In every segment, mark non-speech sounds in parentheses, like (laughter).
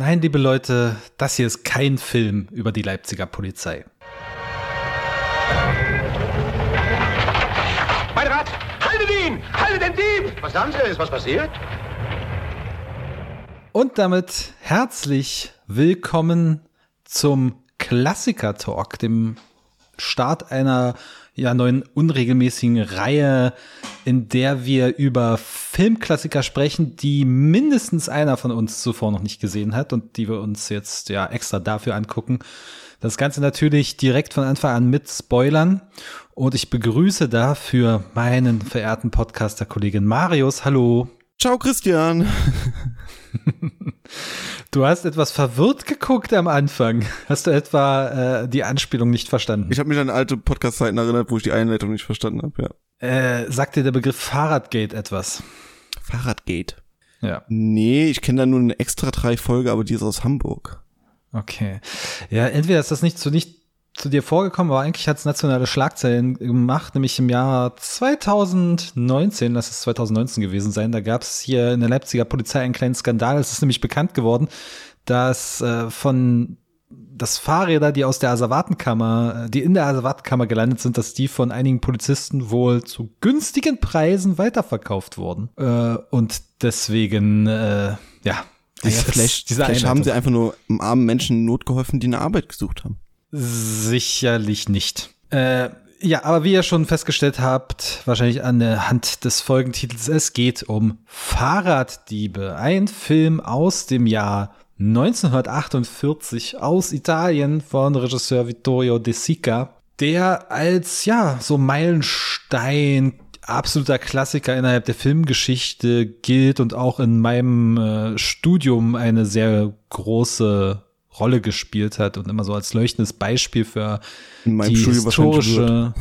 Nein, liebe Leute, das hier ist kein Film über die Leipziger Polizei. Mein Rat, haltet ihn! Haltet den Dieb! Was haben Sie? Ist was passiert? Und damit herzlich willkommen zum Klassiker-Talk, dem Start einer ja, neuen unregelmäßigen Reihe, in der wir über Filmklassiker sprechen, die mindestens einer von uns zuvor noch nicht gesehen hat und die wir uns jetzt ja extra dafür angucken. Das Ganze natürlich direkt von Anfang an mit Spoilern. Und ich begrüße dafür meinen verehrten Podcaster-Kollegen Marius. Hallo. Ciao, Christian. (laughs) Du hast etwas verwirrt geguckt am Anfang. Hast du etwa äh, die Anspielung nicht verstanden? Ich habe mich an alte Podcast-Zeiten erinnert, wo ich die Einleitung nicht verstanden habe, ja. Äh, sagt dir der Begriff Fahrradgate etwas? Fahrradgate? Ja. Nee, ich kenne da nur eine extra drei Folge, aber die ist aus Hamburg. Okay. Ja, entweder ist das nicht zu nicht zu dir vorgekommen, aber eigentlich hat es nationale Schlagzeilen gemacht, nämlich im Jahr 2019, das ist 2019 gewesen sein, da gab es hier in der Leipziger Polizei einen kleinen Skandal. Es ist nämlich bekannt geworden, dass äh, von dass Fahrräder, die aus der Asservatenkammer, die in der Asservatenkammer gelandet sind, dass die von einigen Polizisten wohl zu günstigen Preisen weiterverkauft wurden. Äh, und deswegen, äh, ja, Dieses, ja, vielleicht, vielleicht haben sie einfach nur armen Menschen Not geholfen, die eine Arbeit gesucht haben. Sicherlich nicht. Äh, ja, aber wie ihr schon festgestellt habt, wahrscheinlich an der Hand des Folgentitels, es geht um Fahrraddiebe. Ein Film aus dem Jahr 1948 aus Italien von Regisseur Vittorio De Sica, der als, ja, so Meilenstein absoluter Klassiker innerhalb der Filmgeschichte gilt und auch in meinem äh, Studium eine sehr große Rolle gespielt hat und immer so als leuchtendes Beispiel für die historische,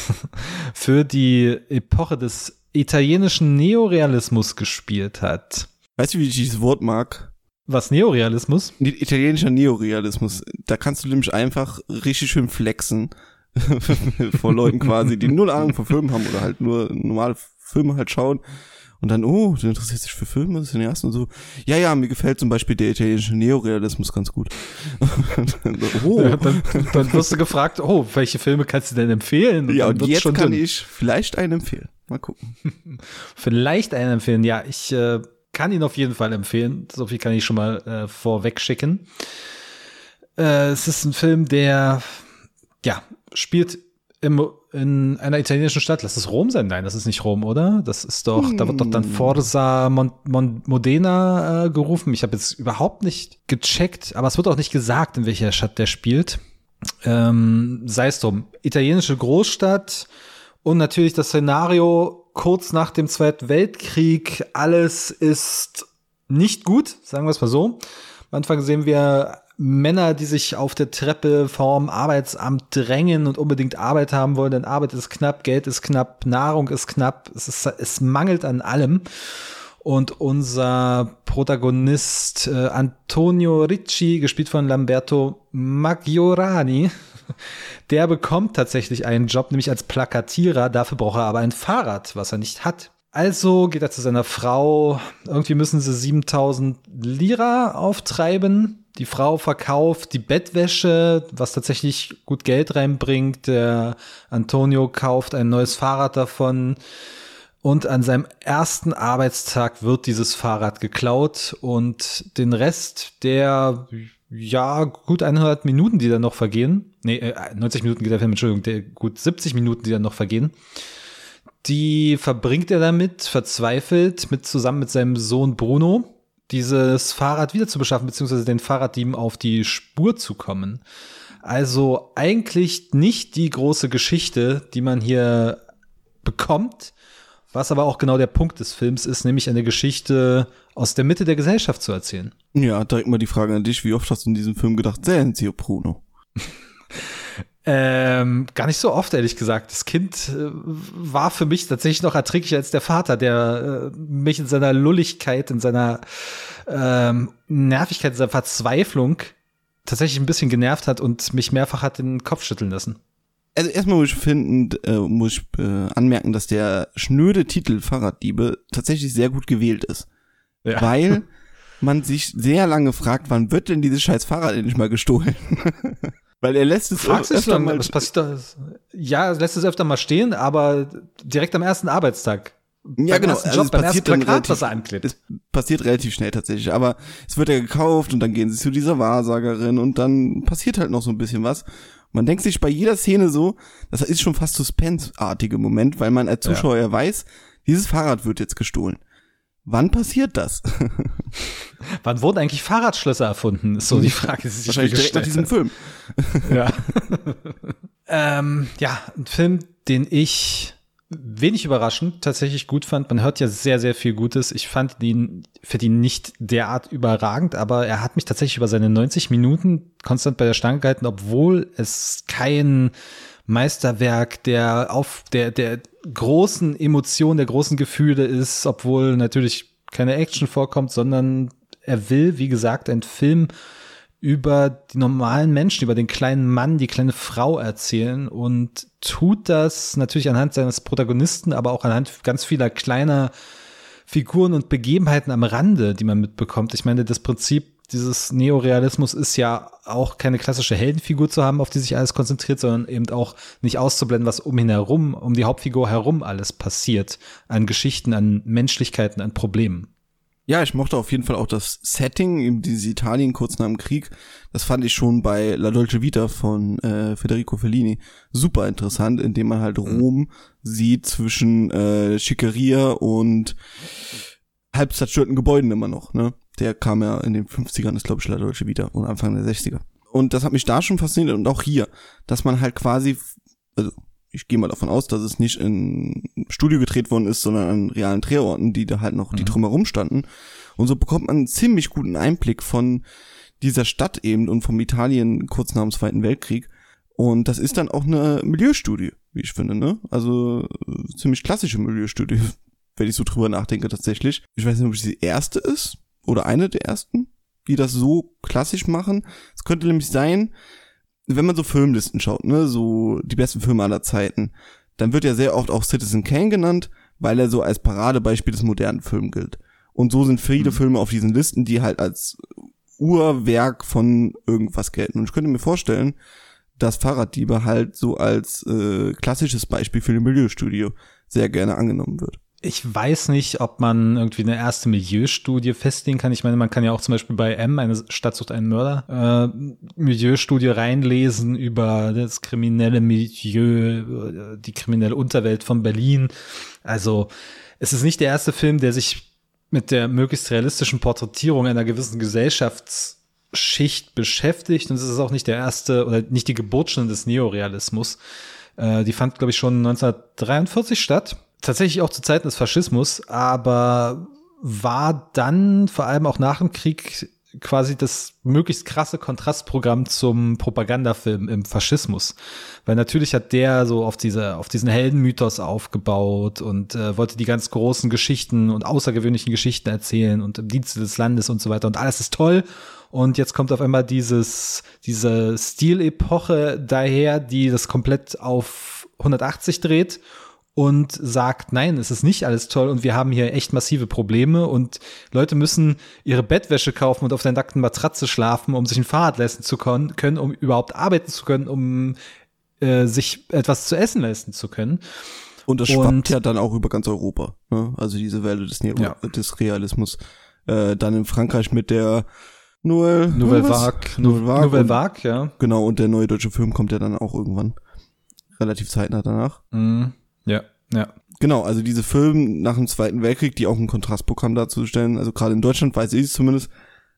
(laughs) für die Epoche des italienischen Neorealismus gespielt hat. Weißt du, wie ich dieses Wort mag? Was Neorealismus? Italienischer Neorealismus. Da kannst du nämlich einfach richtig schön flexen (laughs) vor Leuten quasi, die null Ahnung von Filmen haben oder halt nur normale Filme halt schauen und dann, oh, du interessierst dich für Filme, das ist den ersten und so. Ja, ja, mir gefällt zum Beispiel der italienische Neorealismus ganz gut. (laughs) oh. Ja, dann, dann wirst du gefragt, oh, welche Filme kannst du denn empfehlen? Und ja, und jetzt kann drin. ich vielleicht einen empfehlen. Mal gucken. (laughs) vielleicht einen empfehlen, ja. Ich äh, kann ihn auf jeden Fall empfehlen. So viel kann ich schon mal äh, vorweg schicken. Äh, es ist ein Film, der, ja, spielt im in einer italienischen Stadt. Lass es Rom sein? Nein, das ist nicht Rom, oder? Das ist doch, hm. da wird doch dann hm. Forza Mon Mon Modena äh, gerufen. Ich habe jetzt überhaupt nicht gecheckt, aber es wird auch nicht gesagt, in welcher Stadt der spielt. Ähm, Sei es drum. Italienische Großstadt und natürlich das Szenario kurz nach dem Zweiten Weltkrieg. Alles ist nicht gut, sagen wir es mal so. Am Anfang sehen wir Männer, die sich auf der Treppe vorm Arbeitsamt drängen und unbedingt Arbeit haben wollen, denn Arbeit ist knapp, Geld ist knapp, Nahrung ist knapp, es, ist, es mangelt an allem. Und unser Protagonist äh, Antonio Ricci, gespielt von Lamberto Maggiorani, (laughs) der bekommt tatsächlich einen Job, nämlich als Plakatierer. Dafür braucht er aber ein Fahrrad, was er nicht hat. Also geht er zu seiner Frau. Irgendwie müssen sie 7000 Lira auftreiben die Frau verkauft die Bettwäsche, was tatsächlich gut Geld reinbringt. Der Antonio kauft ein neues Fahrrad davon. Und an seinem ersten Arbeitstag wird dieses Fahrrad geklaut und den Rest der, ja, gut 100 Minuten, die dann noch vergehen, nee, 90 äh, Minuten geht der Film, Entschuldigung, der gut 70 Minuten, die dann noch vergehen, die verbringt er damit, verzweifelt, mit zusammen mit seinem Sohn Bruno dieses Fahrrad wieder zu beschaffen, beziehungsweise den Fahrraddieben auf die Spur zu kommen. Also eigentlich nicht die große Geschichte, die man hier bekommt, was aber auch genau der Punkt des Films ist, nämlich eine Geschichte aus der Mitte der Gesellschaft zu erzählen. Ja, direkt mal die Frage an dich, wie oft hast du in diesem Film gedacht, Senzio Bruno? (laughs) Ähm, gar nicht so oft, ehrlich gesagt. Das Kind äh, war für mich tatsächlich noch erträglicher als der Vater, der äh, mich in seiner Lulligkeit, in seiner ähm, Nervigkeit, in seiner Verzweiflung tatsächlich ein bisschen genervt hat und mich mehrfach hat den Kopf schütteln lassen. Also erstmal muss ich finden, äh, muss ich äh, anmerken, dass der schnöde Titel Fahrraddiebe tatsächlich sehr gut gewählt ist. Ja. Weil (laughs) man sich sehr lange fragt, wann wird denn dieses scheiß Fahrrad endlich mal gestohlen? (laughs) Weil er lässt es Fragst öfter mal. was passiert da? Ja, lässt es öfter mal stehen, aber direkt am ersten Arbeitstag. Ja, beim genau. Ersten Also Job, es passiert dann Plakat, relativ- was er anklebt. Es passiert relativ schnell tatsächlich, aber es wird ja gekauft und dann gehen sie zu dieser Wahrsagerin und dann passiert halt noch so ein bisschen was. Man denkt sich bei jeder Szene so, das ist schon fast Suspense-artige Moment, weil man als Zuschauer ja weiß, dieses Fahrrad wird jetzt gestohlen. Wann passiert das? (laughs) Wann wurden eigentlich Fahrradschlösser erfunden? Ist so die Frage, die sich Wahrscheinlich direkt nach diesem. Film. (laughs) Ja. (laughs) ähm, ja, ein Film, den ich wenig überraschend tatsächlich gut fand. Man hört ja sehr, sehr viel Gutes. Ich fand ihn, finde ihn nicht derart überragend, aber er hat mich tatsächlich über seine 90 Minuten konstant bei der Stange gehalten, obwohl es kein Meisterwerk der auf der der großen Emotionen, der großen Gefühle ist, obwohl natürlich keine Action vorkommt, sondern er will, wie gesagt, ein Film über die normalen Menschen, über den kleinen Mann, die kleine Frau erzählen und tut das natürlich anhand seines Protagonisten, aber auch anhand ganz vieler kleiner Figuren und Begebenheiten am Rande, die man mitbekommt. Ich meine, das Prinzip dieses Neorealismus ist ja auch keine klassische Heldenfigur zu haben, auf die sich alles konzentriert, sondern eben auch nicht auszublenden, was um ihn herum, um die Hauptfigur herum alles passiert. An Geschichten, an Menschlichkeiten, an Problemen. Ja, ich mochte auf jeden Fall auch das Setting, eben dieses Italien kurz nach dem Krieg. Das fand ich schon bei La Dolce Vita von äh, Federico Fellini super interessant, indem man halt Rom sieht zwischen äh, Schickeria und halb zerstörten Gebäuden immer noch. Ne? Der kam ja in den 50ern, ist glaube ich La Dolce Vita und Anfang der 60er. Und das hat mich da schon fasziniert und auch hier, dass man halt quasi, also ich gehe mal davon aus, dass es nicht in Studio gedreht worden ist, sondern an realen Drehorten, die da halt noch die drumherum standen. Und so bekommt man einen ziemlich guten Einblick von dieser Stadt eben und vom Italien kurz nach dem Zweiten Weltkrieg. Und das ist dann auch eine Milieustudie, wie ich finde, ne? Also äh, ziemlich klassische Milieustudie, (laughs) wenn ich so drüber nachdenke tatsächlich. Ich weiß nicht, ob es die erste ist oder eine der ersten, die das so klassisch machen. Es könnte nämlich sein, wenn man so Filmlisten schaut, ne, so die besten Filme aller Zeiten, dann wird ja sehr oft auch Citizen Kane genannt, weil er so als Paradebeispiel des modernen Films gilt. Und so sind viele Filme auf diesen Listen, die halt als Urwerk von irgendwas gelten. Und ich könnte mir vorstellen, dass Fahrraddiebe halt so als äh, klassisches Beispiel für ein Milieustudio sehr gerne angenommen wird. Ich weiß nicht, ob man irgendwie eine erste Milieustudie festlegen kann. Ich meine, man kann ja auch zum Beispiel bei M, eine Stadt sucht einen Mörder, äh, Milieustudie reinlesen über das kriminelle Milieu, äh, die kriminelle Unterwelt von Berlin. Also es ist nicht der erste Film, der sich mit der möglichst realistischen Porträtierung einer gewissen Gesellschaftsschicht beschäftigt. Und es ist auch nicht der erste oder nicht die Geburtsstunde des Neorealismus. Äh, die fand, glaube ich, schon 1943 statt tatsächlich auch zu Zeiten des Faschismus, aber war dann vor allem auch nach dem Krieg quasi das möglichst krasse Kontrastprogramm zum Propagandafilm im Faschismus. Weil natürlich hat der so auf diese, auf diesen Heldenmythos aufgebaut und äh, wollte die ganz großen Geschichten und außergewöhnlichen Geschichten erzählen und im Dienste des Landes und so weiter. Und alles ist toll. Und jetzt kommt auf einmal dieses, diese Stilepoche daher, die das komplett auf 180 dreht und sagt, nein, es ist nicht alles toll und wir haben hier echt massive Probleme und Leute müssen ihre Bettwäsche kaufen und auf der nackten Matratze schlafen, um sich ein Fahrrad leisten zu können, um überhaupt arbeiten zu können, um äh, sich etwas zu essen leisten zu können. Und das Und- schwappt ja dann auch über ganz Europa. Ne? Also diese Welle des, Neo Ja. des Realismus. Äh, dann in Frankreich mit der Nouvelle, Nouvelle? Vague, Nouvelle Vague. Nouvelle und- Vague, ja. Genau, und der neue deutsche Film kommt ja dann auch irgendwann. Relativ zeitnah danach. Mhm. Ja, ja. Genau, also diese Filme nach dem Zweiten Weltkrieg, die auch ein Kontrastprogramm darzustellen, also gerade in Deutschland weiß ich es zumindest,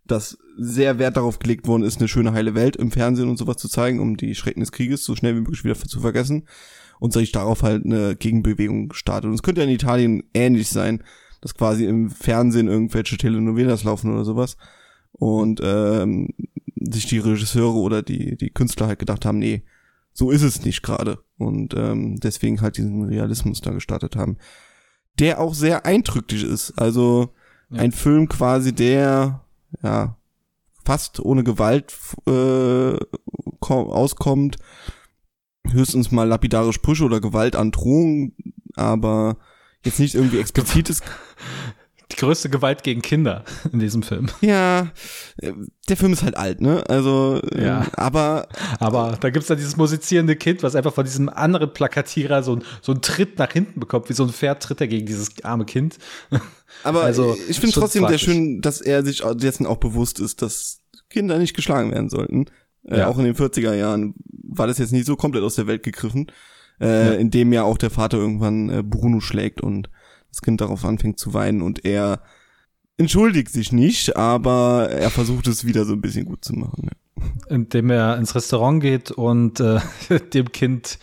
dass sehr Wert darauf gelegt worden ist, eine schöne heile Welt im Fernsehen und sowas zu zeigen, um die Schrecken des Krieges so schnell wie möglich wieder zu vergessen und sich darauf halt eine Gegenbewegung startet. Und es könnte ja in Italien ähnlich sein, dass quasi im Fernsehen irgendwelche Telenovelas laufen oder sowas und ähm, sich die Regisseure oder die, die Künstler halt gedacht haben, nee, so ist es nicht gerade. Und ähm, deswegen halt diesen Realismus da gestartet haben. Der auch sehr eindrücklich ist. Also Ja. ein Film quasi, der ja fast ohne Gewalt äh, ko- auskommt. Höchstens mal lapidare Sprüche oder Gewaltandrohung, aber jetzt nicht irgendwie (laughs) explizites. Die größte Gewalt gegen Kinder in diesem Film. Ja, der Film ist halt alt, ne? Also, äh, Ja. aber Aber da gibt's dann dieses musizierende Kind, was einfach von diesem anderen Plakatierer so, so einen Tritt nach hinten bekommt, wie so ein Pferd tritt er gegen dieses arme Kind. (laughs) Aber Also, ich finde trotzdem sehr fraglich. schön, dass er sich dessen auch bewusst ist, dass Kinder nicht geschlagen werden sollten. Äh, Ja. Auch in den 40er Jahren war das jetzt nicht so komplett aus der Welt gegriffen, äh, indem ja auch der Vater irgendwann äh, Bruno schlägt und das Kind darauf anfängt zu weinen und er entschuldigt sich nicht, aber er versucht es wieder so ein bisschen gut zu machen. Ja. indem er ins Restaurant geht und äh, (laughs) dem Kind,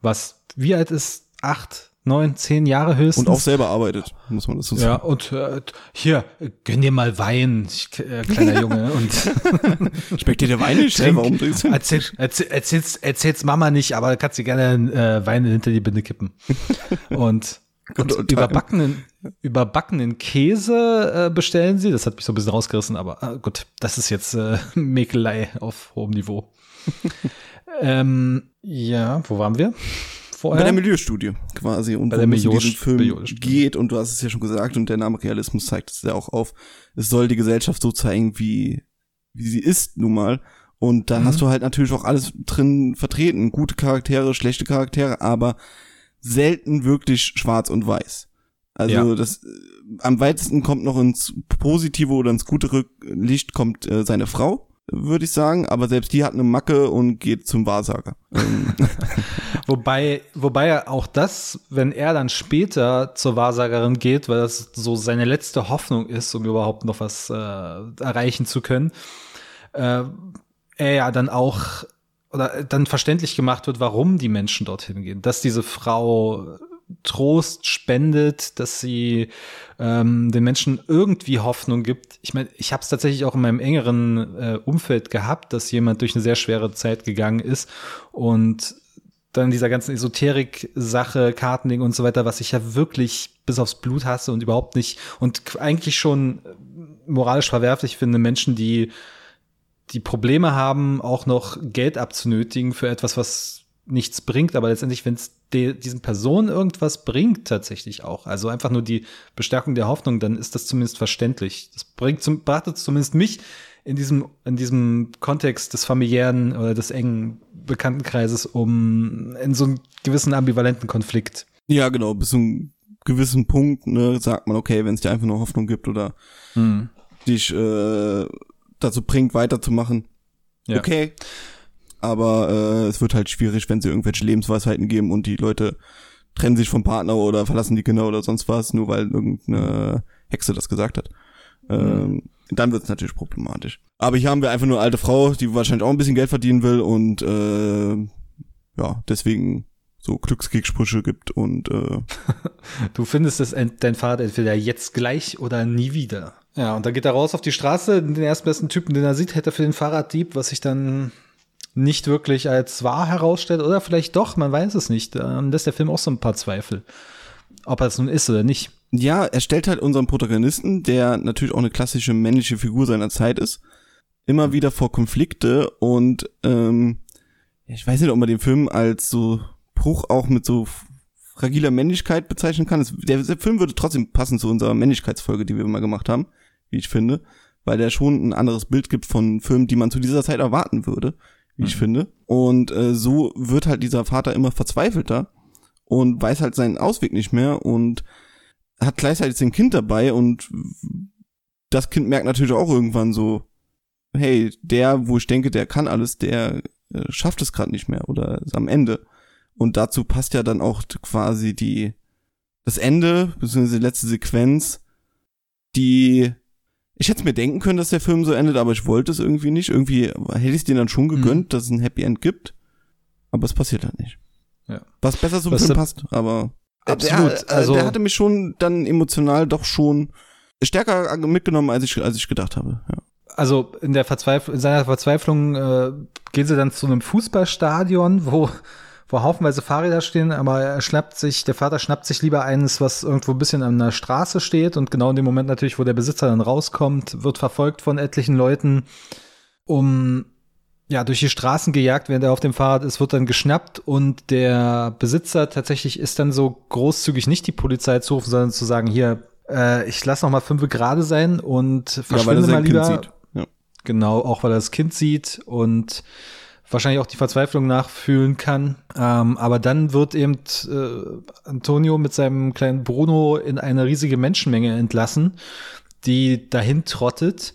was wie alt ist, acht, neun, zehn Jahre höchstens. Und auch selber arbeitet, muss man dazu ja, sagen. und äh, hier, gönn dir mal Wein, äh, kleiner (laughs) Junge. Und (laughs) Schmeckt dir der Wein nicht? Trink. Warum trinkst du? erzähl, erzähl, erzähl's, erzähl's Mama nicht, aber kannst dir gerne äh, Wein hinter die Binde kippen. Und, Und time. überbackenen, überbackenen Käse äh, bestellen sie. Das hat mich so ein bisschen rausgerissen, aber äh, gut, das ist jetzt äh, (laughs) Mäkelei auf hohem Niveau. (laughs) ähm, ja, wo waren wir? Vorher? Bei der Milieustudie quasi und Bei der worum es in diesem Film Milieustudie. geht und du hast es ja schon gesagt und der Name Realismus zeigt es ja auch auf. Es soll die Gesellschaft so zeigen, wie, wie sie ist nun mal. Und da Mhm. hast du halt natürlich auch alles drin vertreten. Gute Charaktere, schlechte Charaktere, aber selten wirklich schwarz und weiß. Also Ja. das äh, am weitesten kommt noch ins positive oder ins gute Rück- Licht kommt äh, seine Frau, würde ich sagen, aber selbst die hat eine Macke und geht zum Wahrsager. Ähm, (laughs) Wobei, wobei er auch das, wenn er dann später zur Wahrsagerin geht, weil das so seine letzte Hoffnung ist, um überhaupt noch was äh, erreichen zu können, äh, er ja dann auch oder dann verständlich gemacht wird, warum die Menschen dorthin gehen. Dass diese Frau Trost spendet, dass sie ähm, den Menschen irgendwie Hoffnung gibt. Ich meine, ich habe es tatsächlich auch in meinem engeren äh, Umfeld gehabt, dass jemand durch eine sehr schwere Zeit gegangen ist und dann dieser ganzen Esoterik-Sache, Kartending und so weiter, was ich ja wirklich bis aufs Blut hasse und überhaupt nicht und eigentlich schon äh, moralisch verwerflich finde, Menschen, die die Probleme haben, auch noch Geld abzunötigen für etwas, was nichts bringt, aber letztendlich, wenn es diesen Personen irgendwas bringt, tatsächlich auch, also einfach nur die Bestärkung der Hoffnung, dann ist das zumindest verständlich. Das bringt zum, brachte zumindest mich in diesem, in diesem Kontext des familiären oder des engen Bekanntenkreises um in so einen gewissen ambivalenten Konflikt. Ja, genau, bis zu einem gewissen Punkt, ne, sagt man, okay, wenn es dir einfach nur Hoffnung gibt oder dich äh, dazu bringt, weiterzumachen, Ja. okay. Aber äh, es wird halt schwierig, wenn sie irgendwelche Lebensweisheiten geben und die Leute trennen sich vom Partner oder verlassen die Kinder oder sonst was, nur weil irgendeine Hexe das gesagt hat. Ähm, dann wird es natürlich problematisch. Aber hier haben wir einfach nur eine alte Frau, die wahrscheinlich auch ein bisschen Geld verdienen will und äh, ja, deswegen so Glückskriegssprüche gibt und äh, (laughs) Du findest es dein Vater entweder jetzt gleich oder nie wieder. Ja, und dann geht er raus auf die Straße, den erstbesten Typen, den er sieht, hätte er für den Fahrraddieb, was sich dann nicht wirklich als wahr herausstellt. Oder vielleicht doch, man weiß es nicht. Ähm, lässt der Film auch so ein paar Zweifel. Ob er es nun ist oder nicht. Ja, er stellt halt unseren Protagonisten, der natürlich auch eine klassische männliche Figur seiner Zeit ist, immer wieder vor Konflikte und ähm, ich weiß nicht, ob man den Film als so Bruch auch mit so fragiler Männlichkeit bezeichnen kann. Der Film würde trotzdem passen zu unserer Männlichkeitsfolge, die wir mal gemacht haben, wie ich finde, weil der schon ein anderes Bild gibt von Filmen, die man zu dieser Zeit erwarten würde, wie ich finde. Und äh, so wird halt dieser Vater immer verzweifelter und weiß halt seinen Ausweg nicht mehr und hat gleichzeitig sein Kind dabei und das Kind merkt natürlich auch irgendwann so, hey, der, wo ich denke, der kann alles, der äh, schafft es gerade nicht mehr oder ist am Ende. Und dazu passt ja dann auch quasi die das Ende, beziehungsweise die letzte Sequenz, die ich hätte mir denken können, dass der Film so endet, aber ich wollte es irgendwie nicht. Irgendwie hätte ich es denen dann schon gegönnt, dass es ein Happy End gibt. Aber es passiert halt nicht. Ja. Was besser zum Was Film passt, aber Absolut, Der, äh, also- der hatte mich schon dann emotional doch schon stärker mitgenommen, als ich, als ich gedacht habe. Ja. Also in der Verzweiflung, in seiner Verzweiflung äh, gehen sie dann zu einem Fußballstadion, wo, wo haufenweise Fahrräder stehen, aber er schnappt sich, der Vater schnappt sich lieber eines, was irgendwo ein bisschen an der Straße steht und genau in dem Moment natürlich, wo der Besitzer dann rauskommt, wird verfolgt von etlichen Leuten, um ja, durch die Straßen gejagt, während er auf dem Fahrrad ist, wird dann geschnappt und der Besitzer tatsächlich ist dann so großzügig nicht die Polizei zu rufen, sondern zu sagen, hier, Äh, ich lasse noch mal fünf gerade sein und Ja, weil er verschwinde mal lieber. Kind sieht. Ja. Genau, auch weil er das Kind sieht und wahrscheinlich auch die Verzweiflung nachfühlen kann. Ähm, aber dann wird eben äh, Antonio mit seinem kleinen Bruno in eine riesige Menschenmenge entlassen, die dahin trottet.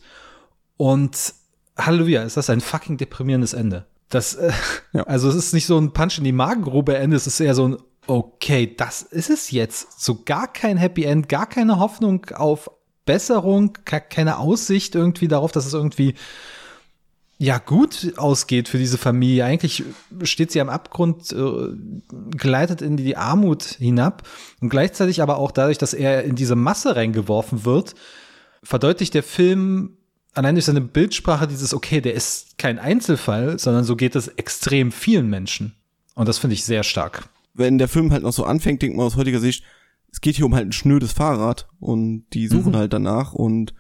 Und Halleluja, ist das ein fucking deprimierendes Ende. Das, äh, Ja. also es ist nicht so ein Punch in die Magengrube Ende, es ist eher so ein Okay, das ist es jetzt. So gar kein Happy End, gar keine Hoffnung auf Besserung, ke- keine Aussicht irgendwie darauf, dass es irgendwie ja gut ausgeht für diese Familie. Eigentlich steht sie am Abgrund, äh, gleitet in die Armut hinab und gleichzeitig aber auch dadurch, dass er in diese Masse reingeworfen wird, verdeutlicht der Film allein durch seine Bildsprache dieses, okay, der ist kein Einzelfall, sondern so geht es extrem vielen Menschen. Und das finde ich sehr stark. Wenn der Film halt noch so anfängt, denkt man aus heutiger Sicht, es geht hier um halt ein schnödes Fahrrad und die suchen Mhm. halt danach und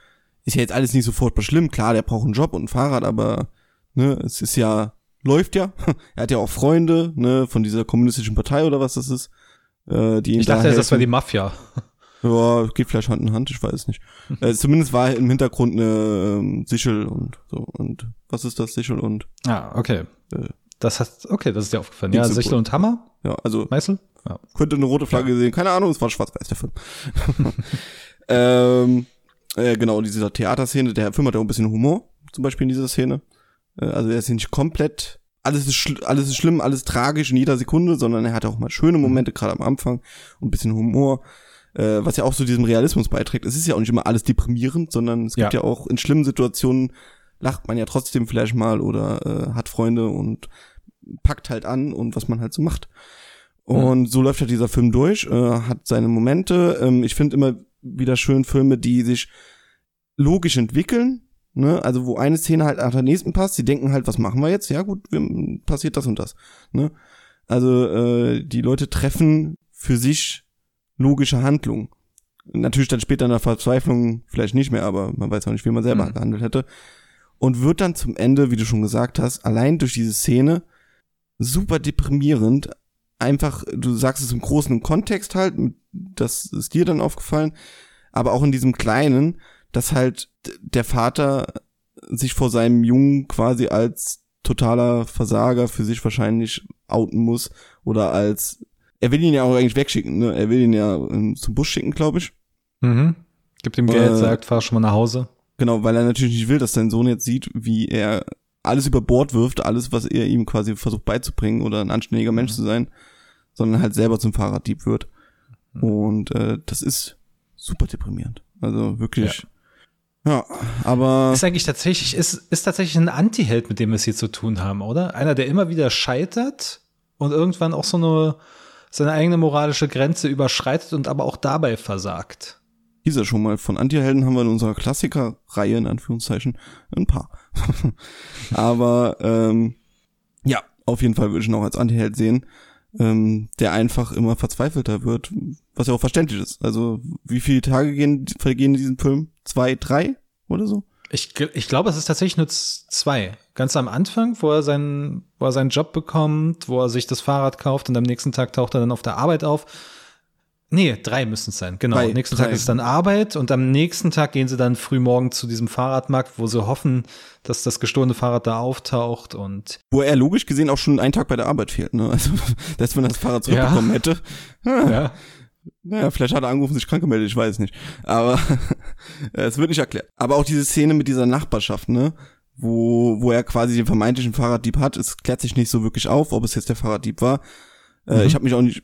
ist ja jetzt alles nicht sofort schlimm. Klar, der braucht einen Job und ein Fahrrad, aber ne, es ist ja, läuft ja. (laughs) er hat ja auch Freunde, ne, von dieser kommunistischen Partei oder was das ist. Äh, die Ich da dachte, erst, das war die Mafia. (laughs) Ja, geht vielleicht Hand in Hand, ich weiß nicht. äh, zumindest war im Hintergrund eine ähm, Sichel und so. Und was ist das, Sichel und Ah, okay. Äh, Das hat, okay, das ist dir aufgefallen. Ja, Sichel und Hammer, ja, also Meißel? Ja. könnte eine rote Flagge sehen, keine Ahnung, es war schwarz-weiß der Film. (laughs) ähm, äh, genau, in dieser Theaterszene, der Film hat ja auch ein bisschen Humor, zum Beispiel in dieser Szene. Äh, also er ist nicht komplett, alles ist, schl alles ist schlimm, alles tragisch in jeder Sekunde, sondern er hat auch mal schöne Momente, gerade am Anfang, und ein bisschen Humor. Äh, was ja auch zu diesem Realismus beiträgt. Es ist ja auch nicht immer alles deprimierend, sondern es gibt ja, Ja. auch in schlimmen Situationen lacht man ja trotzdem vielleicht mal oder äh, hat Freunde und packt halt an und was man halt so macht. Und so läuft halt dieser Film durch, äh, hat seine Momente. Ähm, ich finde immer wieder schön Filme, die sich logisch entwickeln. Ne? Also wo eine Szene halt nach der nächsten passt. Sie denken halt, was machen wir jetzt? Ja gut, wir, passiert das und das. Ne? Also äh, die Leute treffen für sich logische Handlungen. Natürlich dann später in der Verzweiflung vielleicht nicht mehr, aber man weiß auch nicht, wie man selber Mhm. gehandelt hätte. Und wird dann zum Ende, wie du schon gesagt hast, allein durch diese Szene super deprimierend. Einfach, du sagst es im großen Kontext halt, das ist dir dann aufgefallen, aber auch in diesem kleinen, dass halt der Vater sich vor seinem Jungen quasi als totaler Versager für sich wahrscheinlich outen muss oder als er will ihn ja auch eigentlich wegschicken, ne? Er will ihn ja ähm, zum Bus schicken, glaube ich. Mhm. Gibt ihm Geld, Äh, sagt, fahr schon mal nach Hause. Genau, weil er natürlich nicht will, dass sein Sohn jetzt sieht, wie er alles über Bord wirft, alles, was er ihm quasi versucht beizubringen oder ein anständiger Mensch Mhm. zu sein, sondern halt selber zum Fahrraddieb wird. Und äh, das ist super deprimierend. Also wirklich. Ja, aber Ist eigentlich tatsächlich, ist, ist tatsächlich ein Anti-Held, mit dem wir es hier zu tun haben, oder? Einer, der immer wieder scheitert und irgendwann auch so eine, seine eigene moralische Grenze überschreitet und aber auch dabei versagt. dieser schon mal von Antihelden haben wir in unserer Klassiker-Reihe, in Anführungszeichen, ein paar. (laughs) aber ähm, ja, auf jeden Fall würde ich ihn auch als Antiheld sehen, ähm, der einfach immer verzweifelter wird, was ja auch verständlich ist. Also wie viele Tage gehen, vergehen in diesem Film? Zwei, drei oder so? Ich, ich glaube, es ist tatsächlich nur zwei. Ganz am Anfang, wo er, seinen, wo er seinen Job bekommt, wo er sich das Fahrrad kauft und am nächsten Tag taucht er dann auf der Arbeit auf. Nee, drei müssen es sein, genau. Am nächsten drei. Tag ist dann Arbeit und am nächsten Tag gehen sie dann früh morgen zu diesem Fahrradmarkt, wo sie hoffen, dass das gestohlene Fahrrad da auftaucht und Wo er logisch gesehen auch schon einen Tag bei der Arbeit fehlt. Ne? Also, (laughs) dass wenn er das Fahrrad zurückbekommen hätte. hm, ja. (laughs) Naja, vielleicht hat er angerufen, sich krank gemeldet, ich weiß nicht. Aber (laughs) es wird nicht erklärt. Aber auch diese Szene mit dieser Nachbarschaft, ne? Wo, wo er quasi den vermeintlichen Fahrraddieb hat, es klärt sich nicht so wirklich auf, ob es jetzt der Fahrraddieb war. Äh, Mhm. ich habe mich auch nicht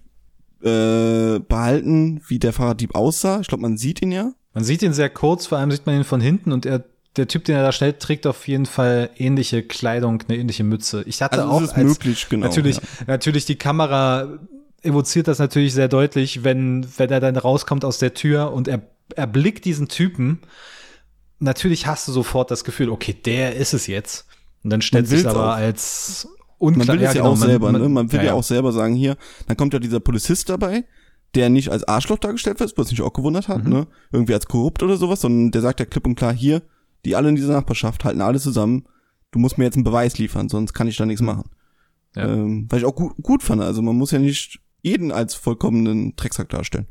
äh, behalten, wie der Fahrraddieb aussah. Ich glaube, man sieht ihn ja. Man sieht ihn sehr kurz, vor allem sieht man ihn von hinten und er, der Typ, den er da stellt, trägt auf jeden Fall ähnliche Kleidung, eine ähnliche Mütze. Ich hatte Also auch als, möglich, genau. natürlich, Ja. natürlich die Kamera evoziert das natürlich sehr deutlich, wenn, wenn er dann rauskommt aus der Tür und er erblickt diesen Typen. Natürlich hast du sofort das Gefühl, okay, der ist es jetzt. Und dann stellt sich aber auch. als Man unklar. will es ja, genau, auch selber, ne? Man will ja, ja, auch selber sagen, hier, dann kommt ja dieser Polizist dabei, der nicht als Arschloch dargestellt wird, was mich auch gewundert hat, Mhm. ne? Irgendwie als korrupt oder sowas, sondern der sagt ja klipp und klar, hier, die alle in dieser Nachbarschaft halten alle zusammen, du musst mir jetzt einen Beweis liefern, sonst kann ich da nichts machen. Ja. Ähm, weil ich auch gut, gut fand, also man muss ja nicht jeden als vollkommenen Drecksack darstellen.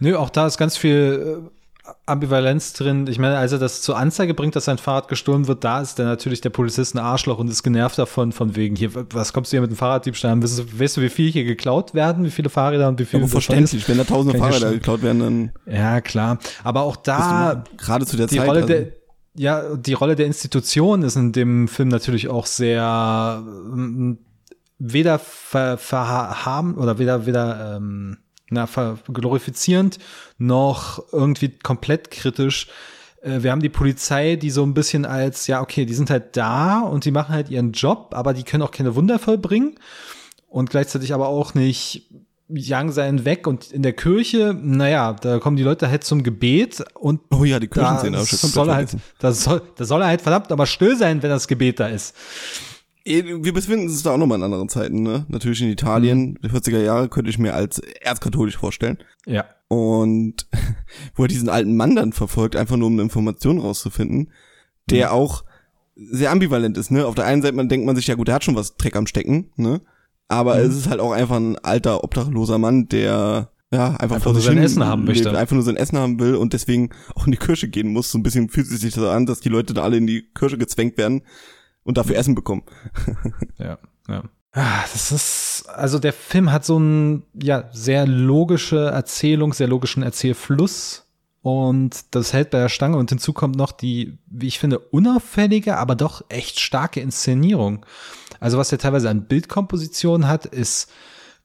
Nö, auch da ist ganz viel äh, Ambivalenz drin. Ich meine, als er das zur Anzeige bringt, dass sein Fahrrad gestohlen wird, da ist dann natürlich der Polizist ein Arschloch und ist genervt davon, von wegen, hier, was kommst du hier mit dem Fahrraddiebstahl? Weißt du, weißt du, wie viel hier geklaut werden, wie viele Fahrräder und wie viele. Aber verständlich, wenn da tausende Fahrräder geklaut werden, dann. Ja, klar. Aber auch da. Gerade zu der die Zeit. Rolle also, der, ja, die Rolle der Institution ist in dem Film natürlich auch sehr ähm, weder ver, verharm oder weder weder ähm, na, glorifizierend noch irgendwie komplett kritisch. Äh, Wir haben die Polizei, die so ein bisschen als, ja, okay, die sind halt da und die machen halt ihren Job, aber die können auch keine Wunder vollbringen und gleichzeitig aber auch nicht jagen sein weg und in der Kirche, naja, da kommen die Leute halt zum Gebet und oh ja, die da habe ich schon soll er halt, da soll, da soll er halt verdammt aber still sein, wenn das Gebet da ist. Wir befinden uns da auch nochmal in anderen Zeiten, ne? Natürlich in Italien, die 40er Jahre könnte ich mir als erzkatholisch vorstellen. Ja. Und (laughs) wo er diesen alten Mann dann verfolgt, einfach nur um eine Information rauszufinden, der auch sehr ambivalent ist, ne? Auf der einen Seite man denkt man sich, ja gut, der hat schon was Dreck am Stecken, ne? Aber es ist halt auch einfach ein alter, obdachloser Mann, der ja, einfach, Einfach vor nur sein Essen haben lebt, möchte. Einfach nur sein Essen haben will und deswegen auch in die Kirche gehen muss. So ein bisschen fühlt es sich so an, dass die Leute da alle in die Kirche gezwängt werden und dafür Essen bekommen. (laughs) Ja, ja. Ah, Das ist, also der Film hat so einen, ja, sehr logische Erzählung, sehr logischen Erzählfluss. Und das hält bei der Stange. Und hinzu kommt noch die, wie ich finde, unauffällige, aber doch echt starke Inszenierung. Also was er teilweise an Bildkomposition hat, ist,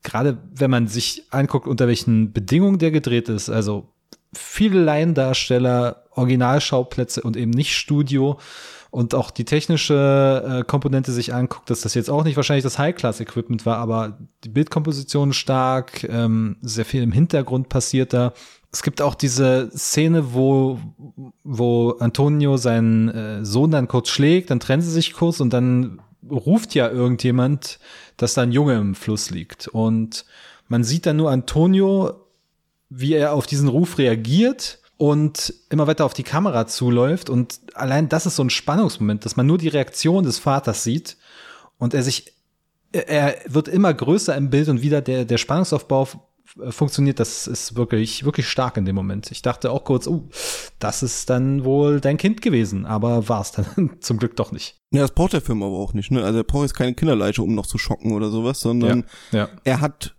gerade wenn man sich anguckt, unter welchen Bedingungen der gedreht ist, also viele Laiendarsteller, Originalschauplätze und eben nicht Studio und auch die technische äh, Komponente sich anguckt, dass das jetzt auch nicht wahrscheinlich das High-Class-Equipment war, aber die Bildkomposition stark, ähm, sehr viel im Hintergrund passiert da. Es gibt auch diese Szene, wo, wo Antonio seinen äh, Sohn dann kurz schlägt, dann trennen sie sich kurz und dann ruft ja irgendjemand, dass da ein Junge im Fluss liegt. Und man sieht dann nur Antonio, wie er auf diesen Ruf reagiert und immer weiter auf die Kamera zuläuft. Und allein das ist so ein Spannungsmoment, dass man nur die Reaktion des Vaters sieht und er sich, er wird immer größer im Bild und wieder der, der Spannungsaufbau f- funktioniert. Das ist wirklich, wirklich stark in dem Moment. Ich dachte auch kurz, oh, das ist dann wohl dein Kind gewesen, aber war es dann (laughs) zum Glück doch nicht. Ja, das braucht der Film aber auch nicht, ne? Also er braucht jetzt keine Kinderleiche, um noch zu schocken oder sowas, sondern ja. er hat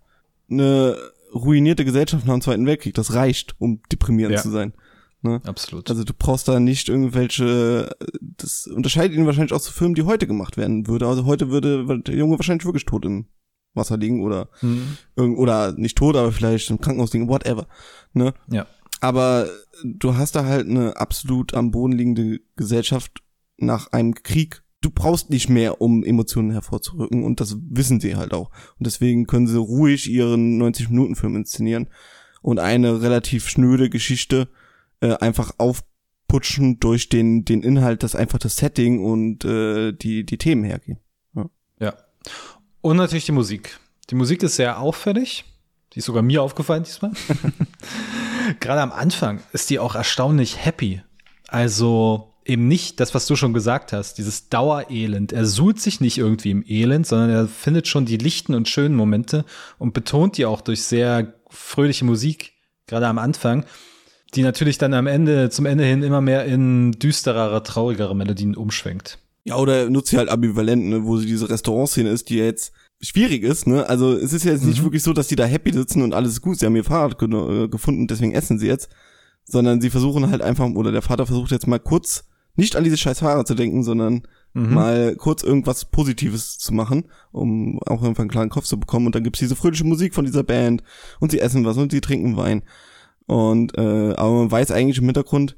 eine ruinierte Gesellschaft nach dem Zweiten Weltkrieg. Das reicht, um deprimierend Ja. zu sein. Ne? Absolut. Also du brauchst da nicht irgendwelche, das unterscheidet ihn wahrscheinlich auch zu Filmen, die heute gemacht werden würde. Also heute würde der Junge wahrscheinlich wirklich tot im Wasser liegen oder Mhm. oder nicht tot, aber vielleicht im Krankenhaus liegen, whatever. Ne? Ja. Aber du hast da halt eine absolut am Boden liegende Gesellschaft nach einem Krieg. Du brauchst nicht mehr, um Emotionen hervorzurücken und das wissen sie halt auch. Und deswegen können sie ruhig ihren 90-Minuten-Film inszenieren und eine relativ schnöde Geschichte äh, einfach aufputschen durch den, den Inhalt, dass einfach das Setting und äh, die, die Themen hergehen. Ja. Und natürlich die Musik. Die Musik ist sehr auffällig. Die ist sogar mir aufgefallen diesmal. (laughs) (laughs) Gerade am Anfang ist die auch erstaunlich happy. Also eben nicht das, was du schon gesagt hast, dieses Dauerelend. Er suhlt sich nicht irgendwie im Elend, sondern er findet schon die lichten und schönen Momente und betont die auch durch sehr fröhliche Musik, gerade am Anfang, die natürlich dann am Ende, zum Ende hin immer mehr in düsterere, traurigere Melodien umschwenkt. Ja, oder nutzt sie halt ambivalent, ne, wo sie diese Restaurantszene ist, die jetzt schwierig ist, ne? Also es ist ja jetzt nicht wirklich so, dass die da happy sitzen und alles ist gut, sie haben ihr Fahrrad ge äh, gefunden, deswegen essen sie jetzt, sondern sie versuchen halt einfach, oder der Vater versucht jetzt mal kurz nicht an dieses scheiß Fahrrad zu denken, sondern mal kurz irgendwas Positives zu machen, um auch einfach einen klaren Kopf zu bekommen. Und dann gibt's diese fröhliche Musik von dieser Band und sie essen was und sie trinken Wein. Und äh, aber man weiß eigentlich im Hintergrund,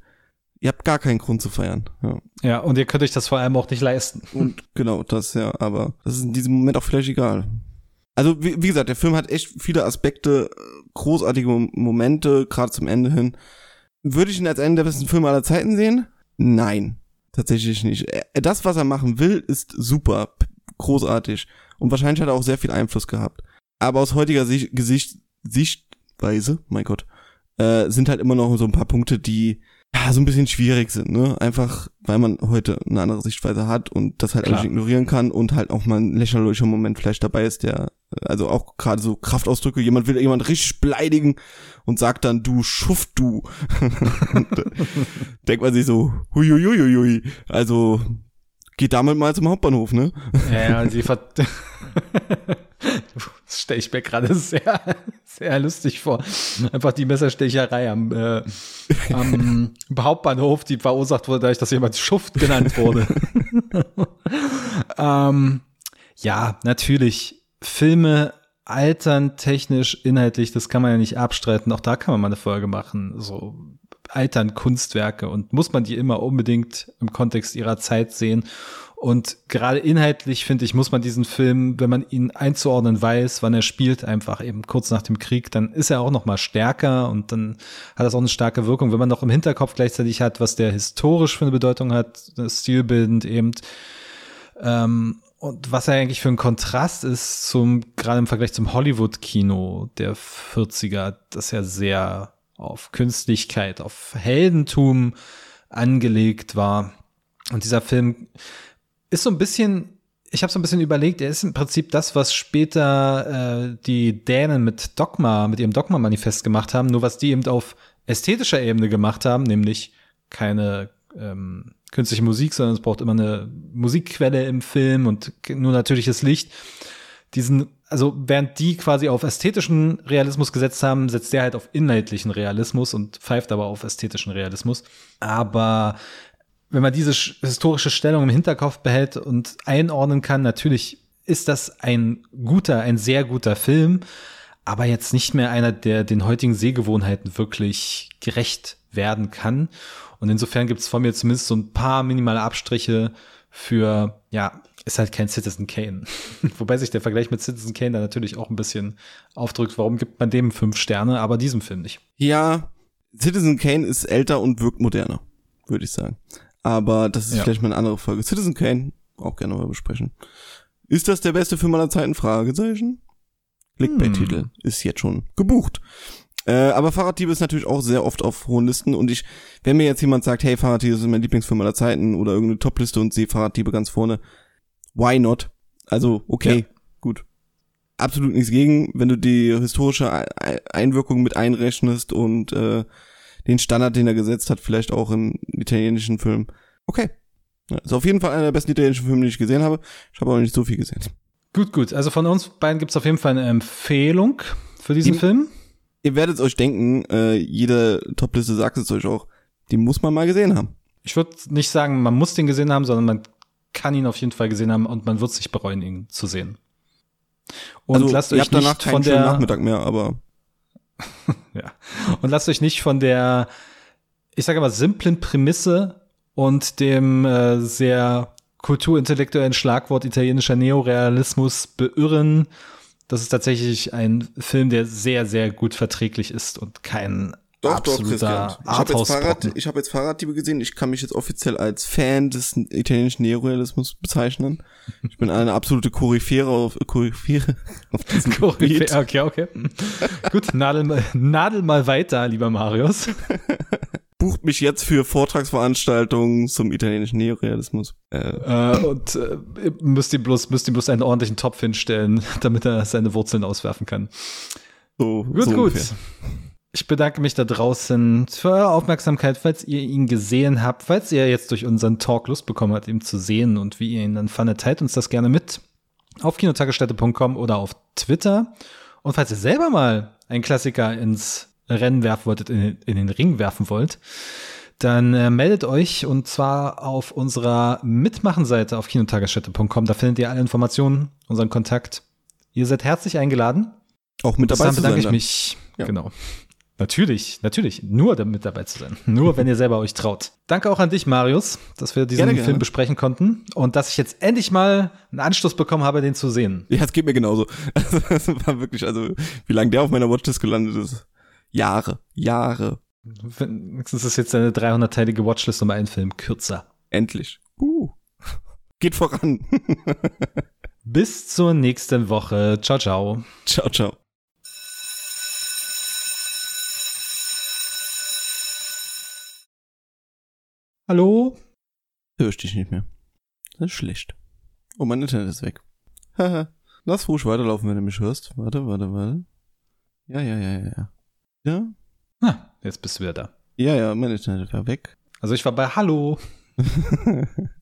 ihr habt gar keinen Grund zu feiern. Ja. Ja, und ihr könnt euch das vor allem auch nicht leisten. Und (laughs) genau, das ja, aber das ist in diesem Moment auch vielleicht egal. Also, wie, wie gesagt, der Film hat echt viele Aspekte, großartige Mom- Momente, gerade zum Ende hin. Würde ich ihn als einen der besten Filme aller Zeiten sehen? Nein, tatsächlich nicht. Er- Das, was er machen will, ist super, großartig. Und wahrscheinlich hat er auch sehr viel Einfluss gehabt. Aber aus heutiger Sicht, Gesicht, Sichtweise, mein Gott, äh, sind halt immer noch so ein paar Punkte, die ja, so ein bisschen schwierig sind, ne? Einfach, weil man heute eine andere Sichtweise hat und das halt Klar. alles ignorieren kann und halt auch mal ein lächerlicher Moment vielleicht dabei ist, der Also auch gerade so Kraftausdrücke, jemand will jemand richtig beleidigen und sagt dann, du Schuft, du. (laughs) denkt man sich so, huiuiuiui. Also geht damit mal zum Hauptbahnhof, ne? Ja, ja (laughs) sie ver (laughs) Das stelle ich mir gerade sehr, sehr lustig vor. Einfach die Messerstecherei am, äh, am Hauptbahnhof, die verursacht wurde, dadurch, dass jemand Schuft genannt wurde. ähm, ja, natürlich. Filme altern technisch, inhaltlich, das kann man ja nicht abstreiten. Auch da kann man mal eine Folge machen. So altern Kunstwerke und muss man die immer unbedingt im Kontext ihrer Zeit sehen. Und gerade inhaltlich, finde ich, muss man diesen Film, wenn man ihn einzuordnen weiß, wann er spielt, einfach eben kurz nach dem Krieg, dann ist er auch noch mal stärker und dann hat das auch eine starke Wirkung. Wenn man noch im Hinterkopf gleichzeitig hat, was der historisch für eine Bedeutung hat, stilbildend eben, ähm, und was er eigentlich für ein Kontrast ist zum, gerade im Vergleich zum Hollywood-Kino der 40er, das ja sehr auf Künstlichkeit, auf Heldentum angelegt war. Und dieser Film ist so ein bisschen, ich habe so ein bisschen überlegt, er ist im Prinzip das, was später äh, die Dänen mit Dogma, mit ihrem Dogma-Manifest gemacht haben, nur was die eben auf ästhetischer Ebene gemacht haben, nämlich keine ähm, künstliche Musik, sondern es braucht immer eine Musikquelle im Film und nur natürliches Licht. Diesen, also während die quasi auf ästhetischen Realismus gesetzt haben, setzt der halt auf inhaltlichen Realismus und pfeift aber auf ästhetischen Realismus. Aber wenn man diese historische Stellung im Hinterkopf behält und einordnen kann, natürlich ist das ein guter, ein sehr guter Film, aber jetzt nicht mehr einer, der den heutigen Sehgewohnheiten wirklich gerecht werden kann. Und insofern gibt es von mir zumindest so ein paar minimale Abstriche für, ja, ist halt kein Citizen Kane. (laughs) Wobei sich der Vergleich mit Citizen Kane da natürlich auch ein bisschen aufdrückt. Warum gibt man dem fünf Sterne, aber diesem Film nicht? Ja, Citizen Kane ist älter und wirkt moderner, würde ich sagen. Aber das ist ja. vielleicht mal eine andere Folge. Citizen Kane, auch gerne mal besprechen. Ist das der beste Film aller Zeiten? Fragezeichen. Clickbait-Titel hm. ist jetzt schon gebucht. Äh, aber Fahrraddiebe ist natürlich auch sehr oft auf hohen Listen und ich, wenn mir jetzt jemand sagt, hey, Fahrraddiebe ist mein Lieblingsfilm aller Zeiten oder irgendeine Topliste und sehe Fahrraddiebe ganz vorne, why not? Also, okay, ja. gut. Absolut nichts gegen, wenn du die historische Einwirkung mit einrechnest und äh, den Standard, den er gesetzt hat, vielleicht auch im italienischen Film. Okay. Ja, ist auf jeden Fall einer der besten italienischen Filme, die ich gesehen habe. Ich habe auch nicht so viel gesehen. Gut, gut. Also von uns beiden gibt's auf jeden Fall eine Empfehlung für diesen die, Film. Ihr werdet euch denken, äh, jede Topliste sagt es euch auch, die muss man mal gesehen haben. Ich würde nicht sagen, man muss den gesehen haben, sondern man kann ihn auf jeden Fall gesehen haben und man wird sich bereuen, ihn zu sehen. Und also, lasst euch keinen von der Nachmittag mehr, aber (laughs) ja. Und lasst euch nicht von der, ich sage mal, simplen Prämisse und dem äh, sehr kulturintellektuellen Schlagwort italienischer Neorealismus beirren. Das ist tatsächlich ein Film, der sehr, sehr gut verträglich ist und kein doch, absoluter doch, Ich habe jetzt, Fahrrad, ich hab jetzt Fahrraddiebe gesehen. Ich kann mich jetzt offiziell als Fan des italienischen Neorealismus bezeichnen. Ich bin eine absolute Koryphäre auf, Koryphäre (laughs) auf diesem Koryphäre, okay, okay. Gut, nadel mal, nadel mal weiter, lieber Marius. (laughs) Bucht mich jetzt für Vortragsveranstaltungen zum italienischen Neorealismus. Äh. Äh, und äh, müsst ihm bloß, müsst ihm bloß einen ordentlichen Topf hinstellen, (laughs) damit er seine Wurzeln auswerfen kann. So, gut, so gut. Ungefähr. Ich bedanke mich da draußen für eure Aufmerksamkeit, falls ihr ihn gesehen habt, falls ihr jetzt durch unseren Talk Lust bekommen habt, ihn zu sehen und wie ihr ihn dann fandet, teilt uns das gerne mit auf kinotagesstätte.com oder auf Twitter. Und falls ihr selber mal einen Klassiker ins Rennen werfen wolltet, in, in den Ring werfen wollt, dann äh, meldet euch und zwar auf unserer Mitmachenseite auf kinotagesstätte.com. Da findet ihr alle Informationen, unseren Kontakt. Ihr seid herzlich eingeladen. Auch mit dabei zu sein. bedanke ich mich. Ja. Genau. Natürlich, natürlich. Nur damit dabei zu sein. Nur wenn ihr selber euch traut. Danke auch an dich, Marius, dass wir diesen gerne, Film gerne. besprechen konnten und dass ich jetzt endlich mal einen Anschluss bekommen habe, den zu sehen. Ja, es geht mir genauso. Also, (laughs) das war wirklich, also, wie lange der auf meiner Watchlist gelandet ist. Jahre, Jahre. Wenigstens ist jetzt eine 300-teilige Watchlist um einen Film kürzer. Endlich. Uh. (laughs) Geht voran. (laughs) Bis zur nächsten Woche. Ciao, ciao. Ciao, ciao. Hallo? Hör ich dich nicht mehr. Das ist schlecht. Oh, mein Internet ist weg. Haha. (laughs) Lass ruhig weiterlaufen, wenn du mich hörst. Warte, warte, warte. Ja, ja, ja, ja, ja. Ja? Na, jetzt bist du wieder da. Ja, ja, mein Internet war weg. Also ich war bei Hallo. (laughs)